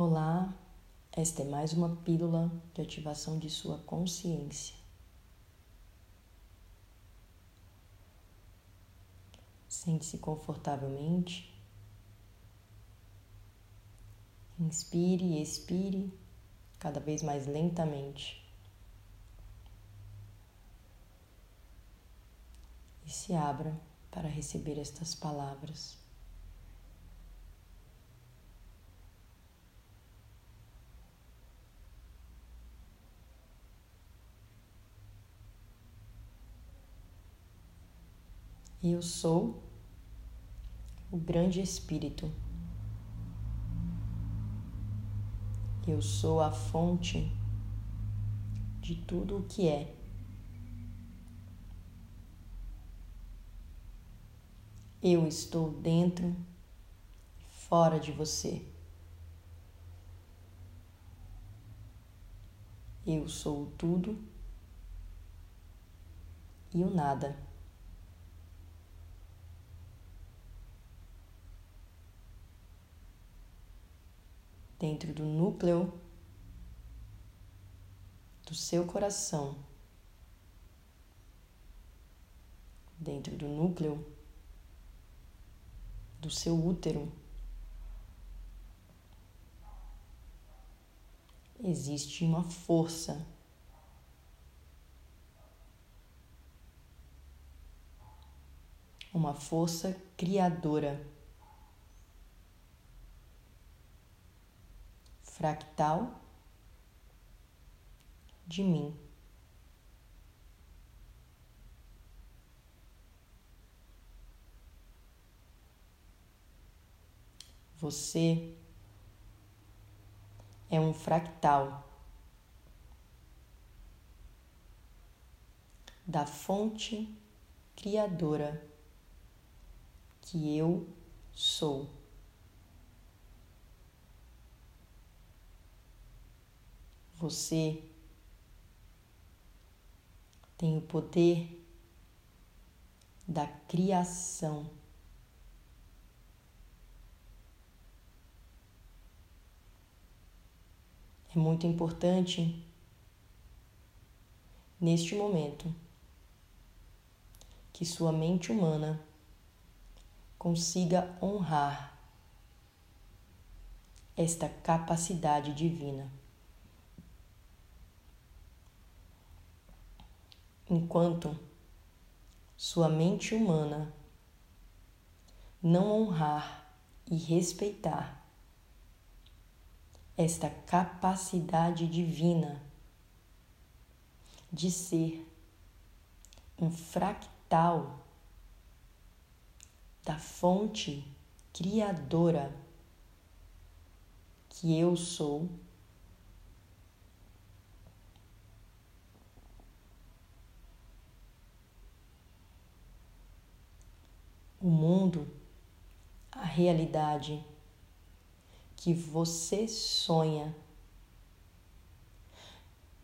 Olá, esta é mais uma pílula de ativação de sua consciência. Sente-se confortavelmente. Inspire e expire cada vez mais lentamente. E se abra para receber estas palavras. Eu sou o grande Espírito. Eu sou a fonte de tudo o que é. Eu estou dentro e fora de você. Eu sou o tudo e o nada. Dentro do núcleo do seu coração, dentro do núcleo do seu útero. Existe uma força uma força criadora. Fractal de mim. Você é um fractal da fonte criadora que eu sou. Você tem o poder da criação. É muito importante neste momento que sua mente humana consiga honrar esta capacidade divina. Enquanto sua mente humana não honrar e respeitar esta capacidade divina de ser um fractal da fonte criadora que eu sou o mundo, a realidade que você sonha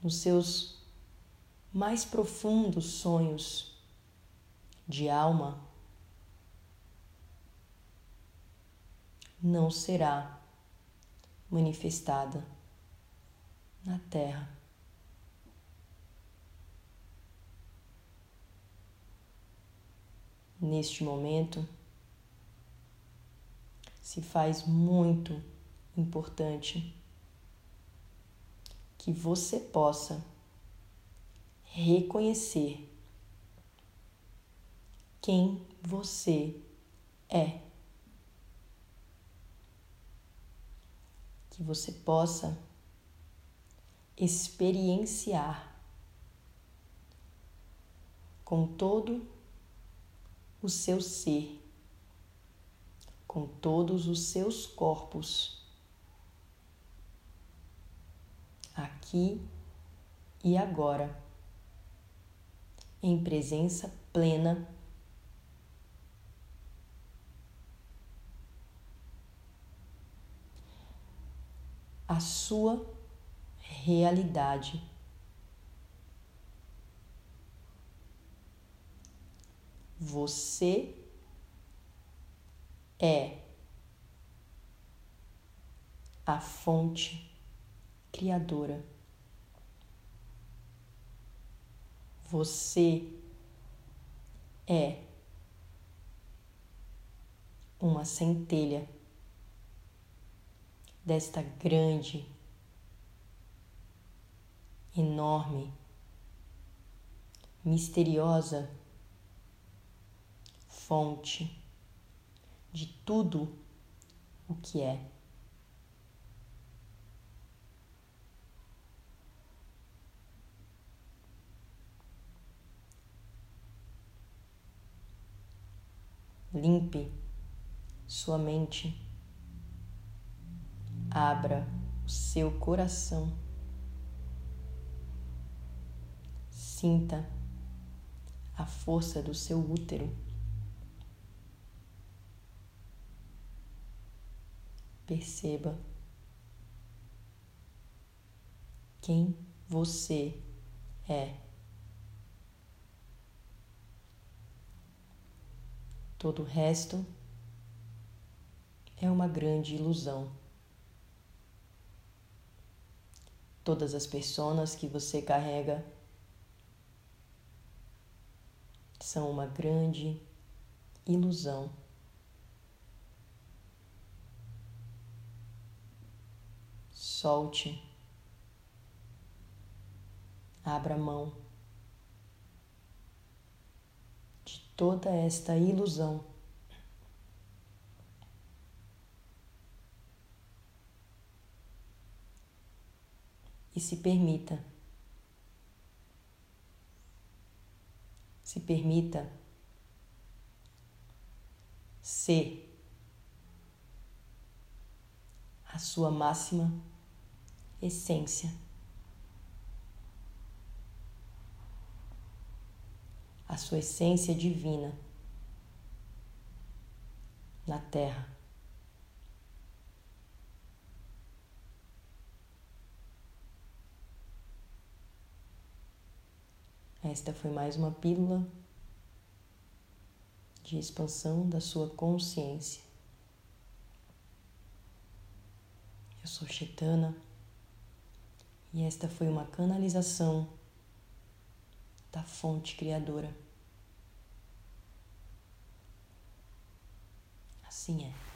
nos seus mais profundos sonhos de alma não será manifestada na Terra. Neste momento se faz muito importante que você possa reconhecer quem você é. Que você possa experienciar com todo o seu ser, com todos os seus corpos, aqui e agora, em presença plena. A sua realidade. Você é a fonte criadora. Você é uma centelha desta grande, enorme, misteriosa fonte de tudo o que é. Limpe sua mente, abra o seu coração, sinta a força do seu útero. Perceba quem você é. Todo o resto é uma grande ilusão. Todas as pessoas que você carrega são uma grande ilusão. Solte, abra mão de toda esta ilusão. E se permita, se permita ser a sua máxima essência. A sua essência divina na Terra. Esta foi mais uma pílula de expansão da sua consciência. Eu sou Chaitana. E esta foi uma canalização da fonte criadora. Assim é.